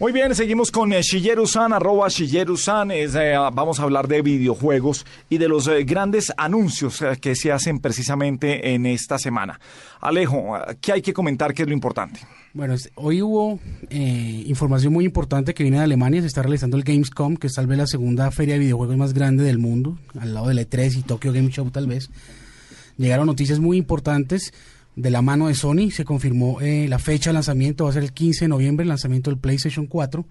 Muy bien, seguimos con eh, Shigeru-san, arroba Shigeru-san. Eh, vamos a hablar de videojuegos y de los eh, grandes anuncios eh, que se hacen precisamente en esta semana. Alejo, ¿qué hay que comentar? ¿Qué es lo importante? Bueno, hoy hubo eh, información muy importante que viene de Alemania. Se está realizando el Gamescom, que es tal vez la segunda feria de videojuegos más grande del mundo, al lado del E3 y Tokyo Game Show tal vez. Llegaron noticias muy importantes de la mano de Sony. Se confirmó eh, la fecha de lanzamiento, va a ser el 15 de noviembre, el lanzamiento del PlayStation 4.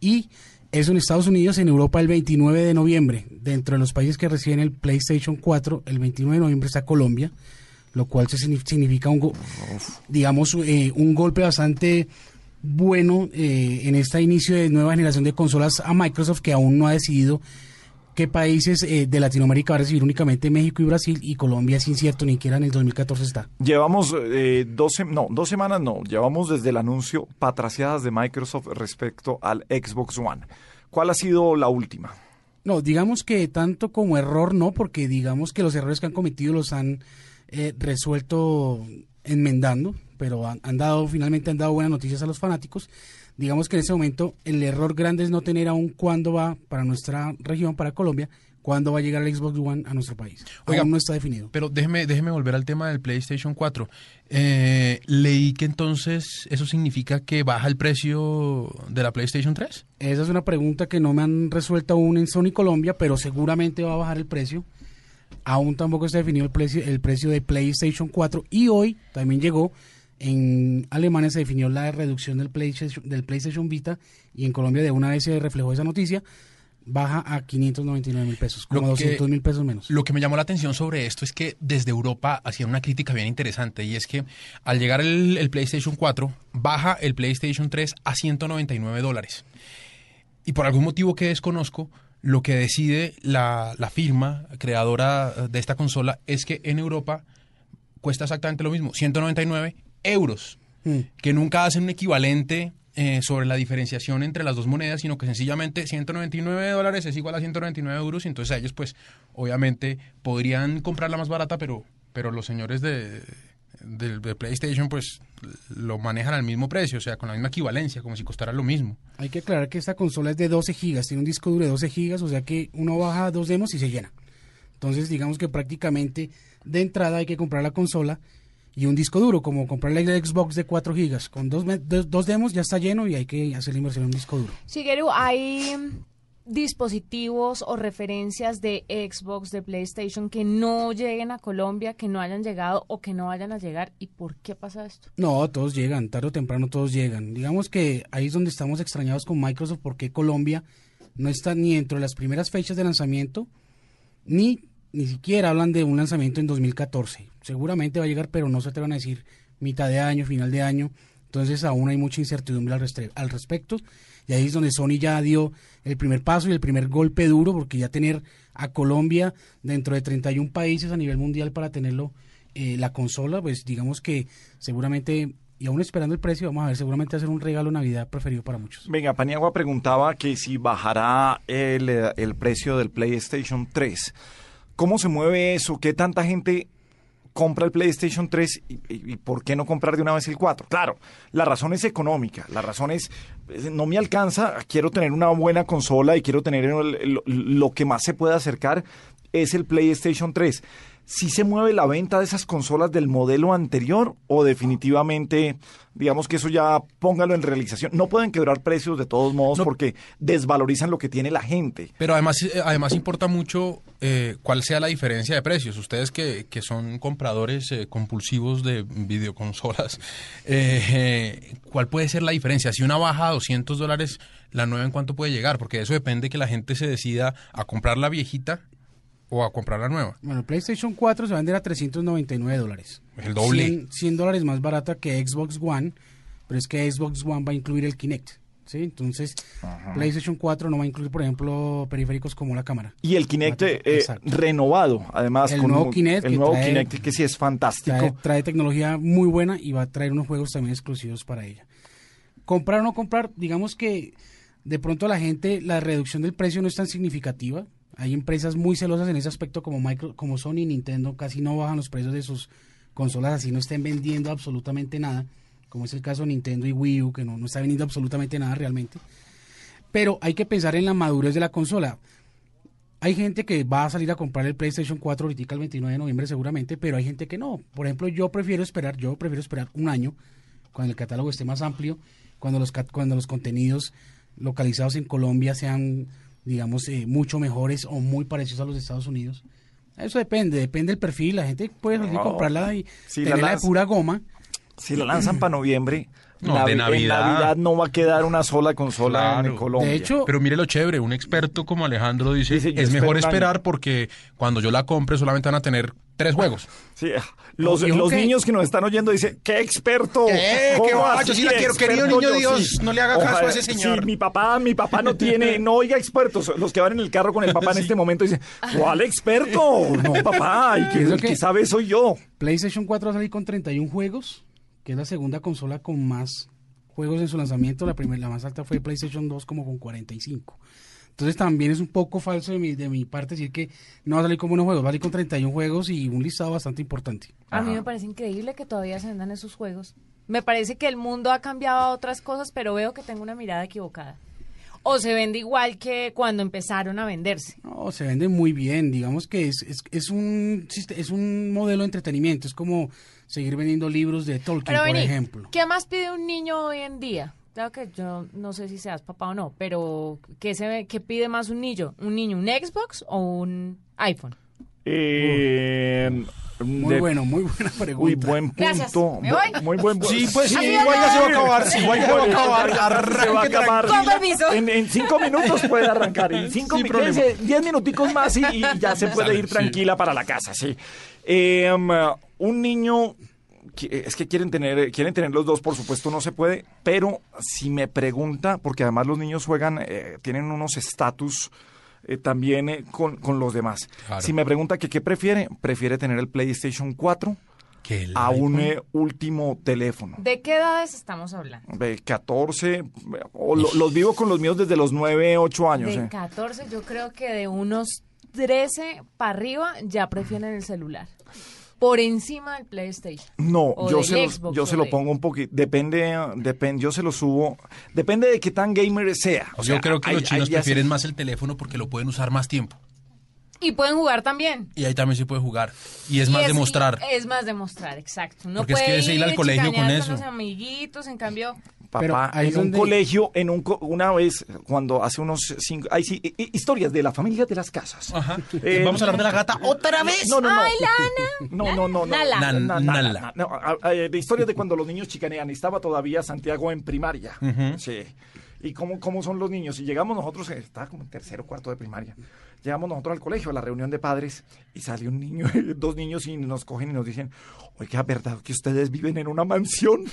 Y eso en Estados Unidos, en Europa el 29 de noviembre. Dentro de los países que reciben el PlayStation 4, el 29 de noviembre está Colombia, lo cual significa un, digamos, eh, un golpe bastante bueno eh, en este inicio de nueva generación de consolas a Microsoft que aún no ha decidido qué países eh, de Latinoamérica va a recibir únicamente México y Brasil y Colombia es incierto, ni siquiera en el 2014 está. Llevamos eh, dos, no, dos semanas, no, llevamos desde el anuncio patraciadas de Microsoft respecto al Xbox One. ¿Cuál ha sido la última? No, digamos que tanto como error no, porque digamos que los errores que han cometido los han eh, resuelto enmendando, pero han, han dado, finalmente han dado buenas noticias a los fanáticos. Digamos que en ese momento el error grande es no tener aún cuándo va para nuestra región, para Colombia, cuándo va a llegar el Xbox One a nuestro país. Oiga, aún no está definido. Pero déjeme, déjeme volver al tema del PlayStation 4. Eh, leí que entonces eso significa que baja el precio de la PlayStation 3. Esa es una pregunta que no me han resuelto aún en Sony Colombia, pero seguramente va a bajar el precio. Aún tampoco está definido el precio, el precio de PlayStation 4 y hoy también llegó en Alemania se definió la reducción del PlayStation, del PlayStation Vita y en Colombia de una vez se reflejó esa noticia, baja a 599 mil pesos, como Lo que- 200 mil pesos menos. Lo que me llamó la atención sobre esto es que desde Europa hacían una crítica bien interesante y es que al llegar el, el PlayStation 4 baja el PlayStation 3 a 199 dólares. Y por algún motivo que desconozco, lo que decide la, la firma creadora de esta consola es que en Europa cuesta exactamente lo mismo, 199 euros, Mm. que nunca hacen un equivalente eh, sobre la diferenciación entre las dos monedas, sino que sencillamente 199 dólares es igual a 199 euros, y entonces a ellos pues obviamente podrían comprarla más barata, pero, pero los señores de, de, de PlayStation pues lo manejan al mismo precio, o sea, con la misma equivalencia, como si costara lo mismo. Hay que aclarar que esta consola es de 12 gigas, tiene un disco duro de 12 gigas, o sea que uno baja dos demos y se llena. Entonces, digamos que prácticamente de entrada hay que comprar la consola y un disco duro, como comprar el Xbox de 4 gigas. Con dos, dos demos ya está lleno y hay que hacer la inversión en un disco duro. Shigeru, ¿hay dispositivos o referencias de Xbox, de PlayStation que no lleguen a Colombia, que no hayan llegado o que no vayan a llegar? ¿Y por qué pasa esto? No, todos llegan, tarde o temprano todos llegan. Digamos que ahí es donde estamos extrañados con Microsoft porque Colombia no está ni dentro de las primeras fechas de lanzamiento, ni ni siquiera hablan de un lanzamiento en 2014. Seguramente va a llegar, pero no se te van a decir mitad de año, final de año. Entonces aún hay mucha incertidumbre al, respecto. Y ahí es donde Sony ya dio el primer paso y el primer golpe duro, porque ya tener a Colombia dentro de 31 países a nivel mundial para tenerlo eh, la consola, pues digamos que seguramente, y aún esperando el precio, vamos a ver, seguramente ser un regalo Navidad preferido para muchos. Venga, Paniagua preguntaba que si bajará el, el precio del PlayStation 3. ¿Cómo se mueve eso? ¿Qué tanta gente compra el PlayStation 3 y, y- por qué no comprar de una vez el 4? Claro, la razón es económica, la razón es, no me alcanza, quiero tener una buena consola y quiero tener lo, lo que más se puede acercar es el PlayStation 3. ¿Sí se mueve la venta de esas consolas del modelo anterior o definitivamente, digamos que eso ya póngalo en realización? No pueden quebrar precios de todos modos No. porque desvalorizan lo que tiene la gente. Pero además, eh, además importa mucho eh, cuál sea la diferencia de precios. Ustedes que, que son compradores eh, compulsivos de videoconsolas, eh, ¿cuál puede ser la diferencia? Si una baja a 200 dólares, ¿la nueva en cuánto puede llegar? Porque eso depende que la gente se decida a comprar la viejita o a comprar la nueva. Bueno, PlayStation 4 se va a vender a 399 dólares. El doble. 100, 100 dólares más barata que Xbox One, pero es que Xbox One va a incluir el Kinect. ¿sí? Entonces, PlayStation 4 no va a incluir, por ejemplo, periféricos como la cámara. Y el Kinect eh, renovado, además. El con nuevo un- Kinect El que nuevo trae- Kinect que sí es fantástico. Trae, trae tecnología muy buena y va a traer unos juegos también exclusivos para ella. Comprar o no comprar, digamos que de pronto la gente, la reducción del precio no es tan significativa. Hay empresas muy celosas en ese aspecto como Micro, como Sony Nintendo, casi no bajan los precios de sus consolas así no estén vendiendo absolutamente nada. como es el caso de Nintendo y Wii U, que no, no está vendiendo absolutamente nada realmente. Pero hay que pensar en la madurez de la consola. Hay gente que va a salir a comprar el PlayStation 4 ahorita el 29 de noviembre seguramente, pero hay gente que no. Por ejemplo, yo prefiero esperar, yo prefiero esperar un año cuando el catálogo esté más amplio, cuando los cuando los contenidos localizados en Colombia sean, digamos, eh, mucho mejores o muy parecidos a los de Estados Unidos. Eso depende, depende del perfil. La gente puede comprarla y la tenerla de lanza- pura goma. Si la lanzan para noviembre, No, Navi- de en Navidad. Navidad no va a quedar una sola consola en. Colombia. De hecho, Pero mire lo chévere, un experto como Alejandro dice, es mejor espero un año". esperar porque cuando yo la compre solamente van a tener tres juegos. Sí, los, los que- niños que nos están oyendo dicen, ¡qué experto! ¿Qué? ¿Cómo ¿Qué va? así Yo sí la quiero, querido niño Yo Dios, no le haga caso a ese señor. Sí, mi papá, mi papá no tiene, no oiga expertos. Los que van en el carro con el papá en este momento dicen, ¿cuál experto? No, papá, y el que- sabe soy yo. PlayStation 4 va a salir con 31 juegos, que es la segunda consola con más juegos en su lanzamiento. La primera, la más alta fue PlayStation 2 como con 45. Entonces también es un poco falso de mi, de mi parte decir que no va a salir como unos juegos, va a salir con 31 juegos y un listado bastante importante. A mí me parece increíble que todavía se vendan esos juegos. Me parece que el mundo ha cambiado a otras cosas, pero veo que tengo una mirada equivocada. O se vende igual que cuando empezaron a venderse. No, se vende muy bien, digamos que es, es, es un, es un modelo de entretenimiento, es como seguir vendiendo libros de Tolkien, Pero por vení, ejemplo. ¿qué más pide un niño hoy en día? Claro que yo no sé si seas papá o no, pero ¿qué, se ve, qué pide más un niño? ¿Un niño un Xbox o un iPhone? Eh, Muy de- bueno, muy buena pregunta. Uy, buen punto. Gracias. ¿Me voy? Muy buen Sí, pues sí, igual ya se va a acabar, sí, igual ya se va a acabar, Se va a arranque acabar. Con permiso. En, en cinco minutos puede arrancar. En cinco Sin mi- problema. quédense diez minuticos más y, y ya se puede Sale, ir sí. tranquila para la casa, sí. Eh, um, un niño qui- es que quieren tener quieren tener los dos, por supuesto no se puede, pero si me pregunta, porque además los niños juegan, eh, tienen unos estatus eh, también eh, con, con los demás. Claro. Si me pregunta que qué prefiere, prefiere tener el PlayStation 4 Que el a un eh, último teléfono. ¿De qué edades estamos hablando? De 14, o lo- los vivo con los míos desde los 9, 8 años. De eh. 14, yo creo que de unos 13 para arriba ya prefieren el celular. Por encima del PlayStation. No, O yo del se, lo, yo o se lo pongo un poquito, depende, depende, yo se lo subo, depende de qué tan gamer sea. O sea, Yo creo que hay- los chinos hay ya se- prefieren más el teléfono porque lo pueden usar más tiempo. Y pueden jugar también. Y ahí también se puede jugar. Y es Y más demostrar. Es más demostrar, exacto. No Porque es puede que es ir al colegio con eso. los amiguitos, en cambio... Pero Papá, ahí en un colegio, en un co- una vez, cuando hace unos cinco, ay sí, hi- hi- historias de la familia de las casas. Ajá. Eh, Vamos a hablar de la gata otra vez. No, no, no. ¡Ay, Lana! No, no, no, no. Nala. Na- na- Nala. nala. No, a- de historias de cuando los niños chicanean. Estaba todavía Santiago en primaria. Sí. ¿Y cómo, cómo son los niños? Y llegamos nosotros, eh, estaba como en tercero cuarto de primaria. Llegamos nosotros al colegio, a la reunión de padres, y sale un niño, dos niños, y nos cogen y nos dicen, oiga, ¿verdad que ustedes viven en una mansión?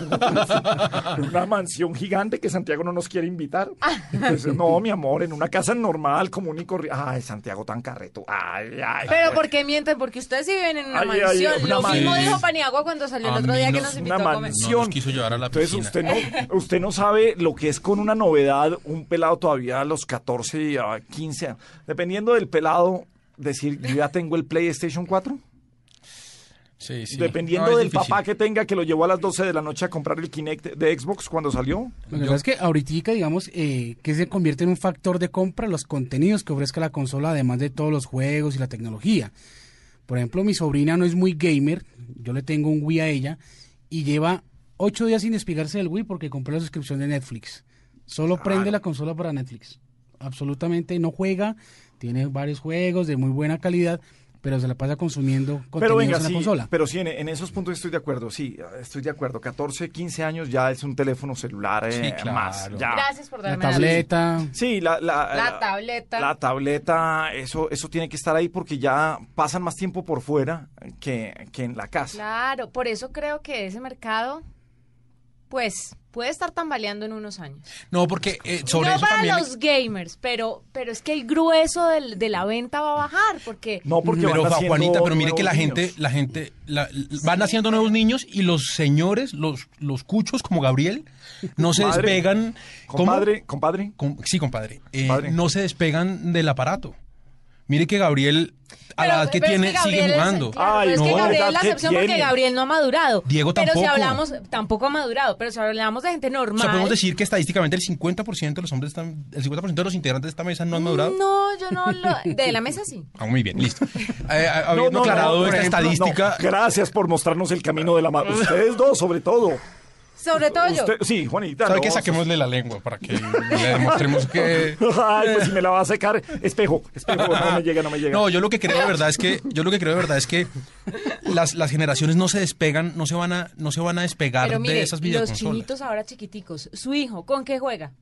en una mansión gigante que Santiago no nos quiere invitar. Entonces, no, mi amor, en una casa normal, común y corriente. Ay, Santiago tan carreto. Ay, ay. Pero ¿por qué mienten? Porque ustedes sí viven en una Ay, ay, mansión. una Lo mismo dijo Paniagua cuando salió el otro día que no- nos invitó una a comer. mansión. No nos quiso llevar a la Entonces usted no, usted no sabe lo que es con una novedad, un pelado todavía a los 14 y a 15, años. dependiendo del pelado, decir, yo ya tengo el PlayStation 4. Sí, sí. Dependiendo No, del difícil. papá que tenga que lo llevó a las 12 de la noche a comprar el Kinect de Xbox cuando salió. Lo que pasa es que ahorita, digamos, eh, que se convierte en un factor de compra los contenidos que ofrezca la consola, además de todos los juegos y la tecnología. Por ejemplo, mi sobrina no es muy gamer, yo le tengo un Wii a ella, y lleva ocho días sin despegarse del Wii porque compró la suscripción de Netflix. Solo prende la consola para Netflix. Absolutamente no juega, tiene varios juegos de muy buena calidad, pero se la pasa consumiendo Pero contenidos venga, en la sí, consola. pero sí, en, en esos puntos estoy de acuerdo, sí, estoy de acuerdo. 14, 15 años ya es un teléfono celular eh, Sí, claro. más. Ya. Gracias por La darme la tableta, Sí, la, la, La tableta. La tableta, eso, eso tiene que estar ahí porque ya pasan más tiempo por fuera que, que en la casa. Claro, por eso creo que ese mercado, pues, puede estar tambaleando en unos años. No, porque eh, sobre no eso para también. los gamers, pero, pero es que el grueso del- de la venta va a bajar, porque No, porque Pero van Juanita, pero mire que la gente, niños. la gente, la- van haciendo nuevos niños y los señores, los, los cuchos como Gabriel, no se Compadre, despegan. ¿Cómo? Compadre, compadre. Com- sí, compadre. eh, Compadre. no se despegan del aparato. Mire que Gabriel, a la Pero- edad que pero es tiene, Gabriel sigue es- jugando. claro, Ay, pero es que no, Gabriel es la ¿Qué excepción porque tiene? Gabriel no ha madurado. Diego Pero si tampoco. hablamos, tampoco ha madurado, pero si hablamos de gente O normal. sea, podemos decir que estadísticamente el 50% de los hombres están, el 50% de los integrantes de esta mesa no han madurado. No, yo no lo. De la mesa sí. Ah, muy bien, listo. Eh, habiendo aclarado por esta ejemplo, estadística, no. Gracias por mostrarnos el camino de la mano. Ustedes dos, sobre todo. Sobre todo yo. Usted- sí, Juanita. ¿sabe no, qué? Saquémosle la lengua para que le demostremos que... Ay, pues si me la va a secar. Espejo, espejo, no me llega, no me llega. No, yo lo que creo de verdad es que yo lo que creo de verdad es que las, las generaciones no se despegan, no se van a no se van a despegar Pero mire, de esas los videoconsolas. chinitos ahora chiquiticos. Su hijo, ¿con qué juega?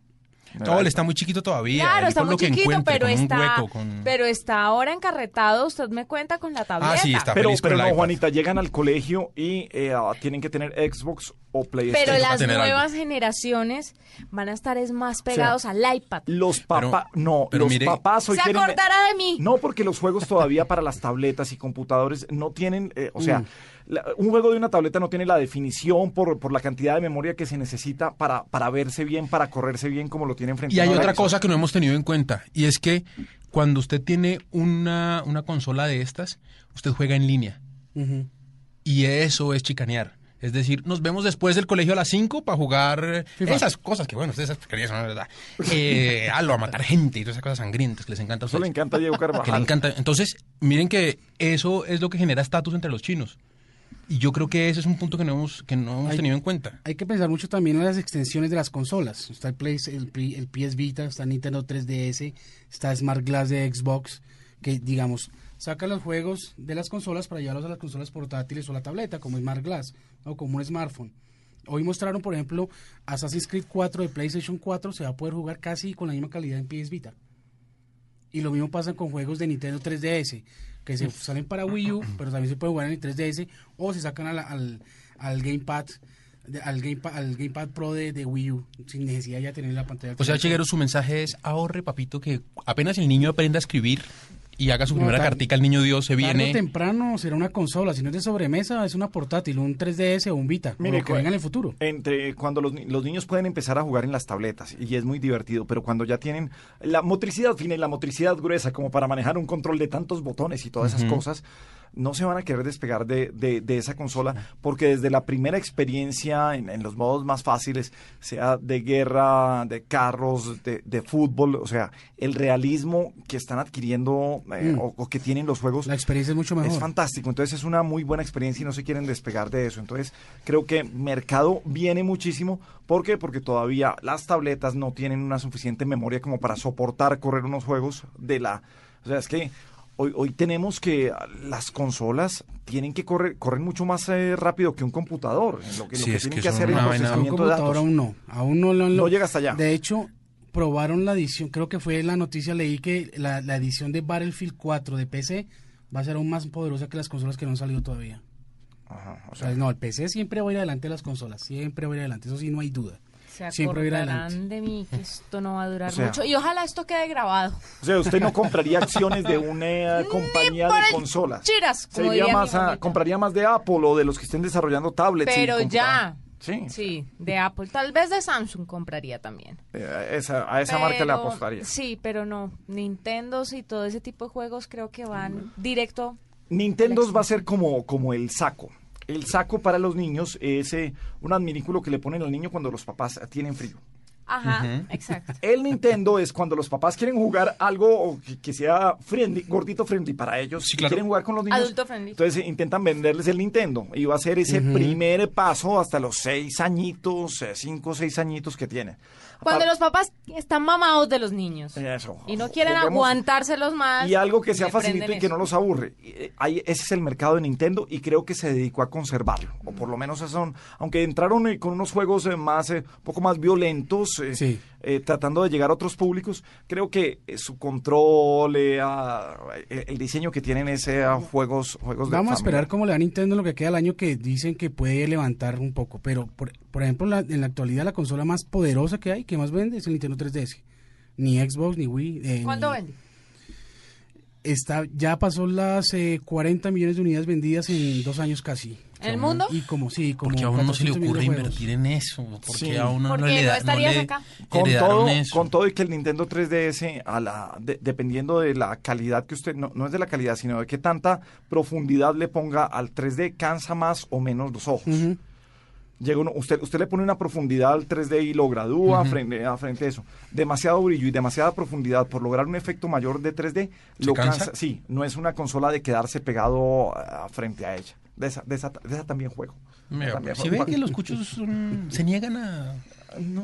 No, él está muy chiquito todavía. Claro, él está muy lo que chiquito, pero está, hueco, con- pero está ahora encarretado. Usted me cuenta con la tableta. Ah, sí, está Pero, feliz pero no, iPad. Juanita, llegan al colegio y eh, ah, tienen que tener Xbox o PlayStation. Pero las algo. nuevas generaciones van a estar es más pegados al iPad. Los papás, no, pero los mire- papás hoy Se quieren... acordará de mí. No, porque los juegos todavía para las tabletas y computadores no tienen, eh, o sea, la- un juego de una tableta no tiene la definición por, por la cantidad de memoria que se necesita para, para verse bien, para correrse bien como lo tienen frente Y hay otra cosa que no hemos tenido en cuenta, y es que cuando usted tiene una, una consola de estas, usted juega en línea. Y eso es chicanear. Es decir, nos vemos después del colegio a las 5 para jugar FIFA. esas cosas que, bueno, ustedes esas porquerías son verdad. Eh, a lo a matar gente y todas esas cosas sangrientas que les encanta a Eso le ustedes. encanta a Diego Que le Carvajal. encanta. Entonces, miren que eso es lo que genera estatus entre los chinos. Y yo creo que ese es un punto que no hemos, que no hemos Hay- tenido en cuenta. Hay que pensar mucho también en las extensiones de las consolas. Está el, Play, el, el PS Vita, está Nintendo 3DS, está Smart Glass de Xbox, que digamos, saca los juegos de las consolas para llevarlos a las consolas portátiles o la tableta, como Smart Glass o como un smartphone. Hoy mostraron, por ejemplo, Assassin's Creed 4 de PlayStation 4 se va a poder jugar casi con la misma calidad en PS Vita. Y lo mismo pasa con juegos de Nintendo 3DS, que se salen para Wii U, pero también se puede jugar en el 3DS, o se sacan a la- al, al Gamepad, al, Gamepad, al Gamepad Pro de, de Wii U, sin necesidad ya tener la pantalla. O sea. Chiguero, su mensaje es ahorre, papito, que apenas el niño aprenda a escribir y haga su No, primera cartica, el niño Dios se viene. temprano será una consola, si no es de sobremesa, es una portátil, un 3DS o un Vita, Mire, lo que venga en el futuro. Entre cuando los, los niños pueden empezar a jugar en las tabletas y es muy divertido, pero cuando ya tienen la motricidad fina y la motricidad gruesa como para manejar un control de tantos botones y todas esas cosas, no se van a querer despegar de, de- de esa consola porque desde la primera experiencia en, en los modos más fáciles, sea de guerra, de carros, de, de fútbol, o sea, el realismo que están adquiriendo eh, Mm. o, o que tienen los juegos La experiencia es mucho mejor. es fantástico, entonces es una muy buena experiencia y no se quieren despegar de eso. Entonces creo que mercado viene muchísimo. ¿Por qué? Porque todavía las tabletas no tienen una suficiente memoria como para soportar correr unos juegos de la... O sea, es que hoy, hoy tenemos que las consolas tienen que correr, corren mucho más eh, rápido que un computador. en Lo que, lo Sí, que es tienen que hacer es vaina- procesamiento de datos. aún no, aún no lo han No llega hasta allá. De hecho, probaron la edición, creo que fue la noticia, leí que la, la edición de Battlefield 4 de PC va a ser aún más poderosa que las consolas que no han salido todavía. Ajá, o sea, no, el PC siempre va a ir adelante de las consolas, siempre va a ir adelante, eso sí, no hay duda. Se Siempre de mí que esto no va a durar O sea- mucho. Y ojalá esto quede grabado. o sea, usted no compraría acciones de una eh, compañía de consolas. chiras, Sería más, compraría más de Apple o de los que estén desarrollando tablets. Pero ya. Sí, Sí, de Apple. Tal vez de Samsung compraría también. Eh, esa- a esa marca le apostaría. Sí, pero no. Nintendo y todo ese tipo de juegos creo que van directo. Nintendo va a ser como, como el saco. El saco para los niños es eh, un adminículo que le ponen al niño cuando los papás tienen frío. Ajá, exacto. El Nintendo es cuando los papás quieren jugar algo que, que sea friendly, gordito friendly para ellos. Sí, claro. quieren jugar con los niños. Adulto friendly. Entonces eh, intentan venderles el Nintendo. Y va a ser ese primer paso hasta los seis añitos, eh, cinco o seis añitos que tiene. Cuando los papás están mamados de los niños. Eso. Y no quieren Juguemos- aguantárselos más. Y algo que sea facilito y que eso. no los aburre. Eh, ahí- ese es el mercado de Nintendo y creo que se dedicó a conservarlo. O por lo menos son, aunque entraron eh, con unos juegos eh, más, eh, un poco más violentos, eh, Sí. Eh, tratando de llegar a otros públicos, creo que eh, su control, eh, eh, el diseño que tienen es eh, a juegos, juegos de Vamos a esperar cómo le da Nintendo en lo que queda el año que dicen que puede levantar un poco, pero por, por ejemplo la- en la actualidad la consola más poderosa que hay, que más vende es el Nintendo 3DS. Ni Xbox, ni Wii. eh, ¿Cuánto ni- vende? Está, ya pasó las eh, 40 millones de unidades vendidas en dos años casi. ¿En el mundo? Y como, sí, como Porque a uno no se le 400 millones ocurre invertir en eso. Porque Sí. a uno no Porque le no da. estarías le acá. Con heredaron todo, eso. con todo y que el Nintendo 3DS, a la, de- dependiendo de la calidad que usted, no, no es de la calidad, sino de qué tanta profundidad le ponga al 3D, cansa más o menos los ojos. Llega uno- usted, usted le pone una profundidad al 3D y lo gradúa frente, a frente a eso. Demasiado brillo y demasiada profundidad por lograr un efecto mayor de 3D, ¿Se lo cansa? cansa. Sí, no es una consola de quedarse pegado a, frente a ella. De esa, de esa, de esa también juego. Mira, También si juego. ve que los cuchos son- se niegan a.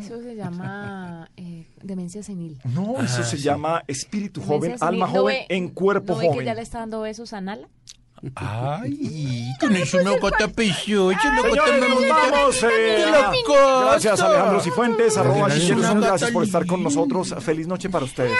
Eso se llama eh, demencia senil. No, eso Ah, se sí. llama espíritu joven, Demencia alma senil. ¿No joven, ve- en cuerpo ¿no ve joven. que ya le está dando besos a Nala? Ay, con eso me cota pecho, eso me nos vamos. eh, loco! gracias, Alejandro Cifuentes. Arroba Gracias. Por estar con nosotros. Feliz noche para ustedes.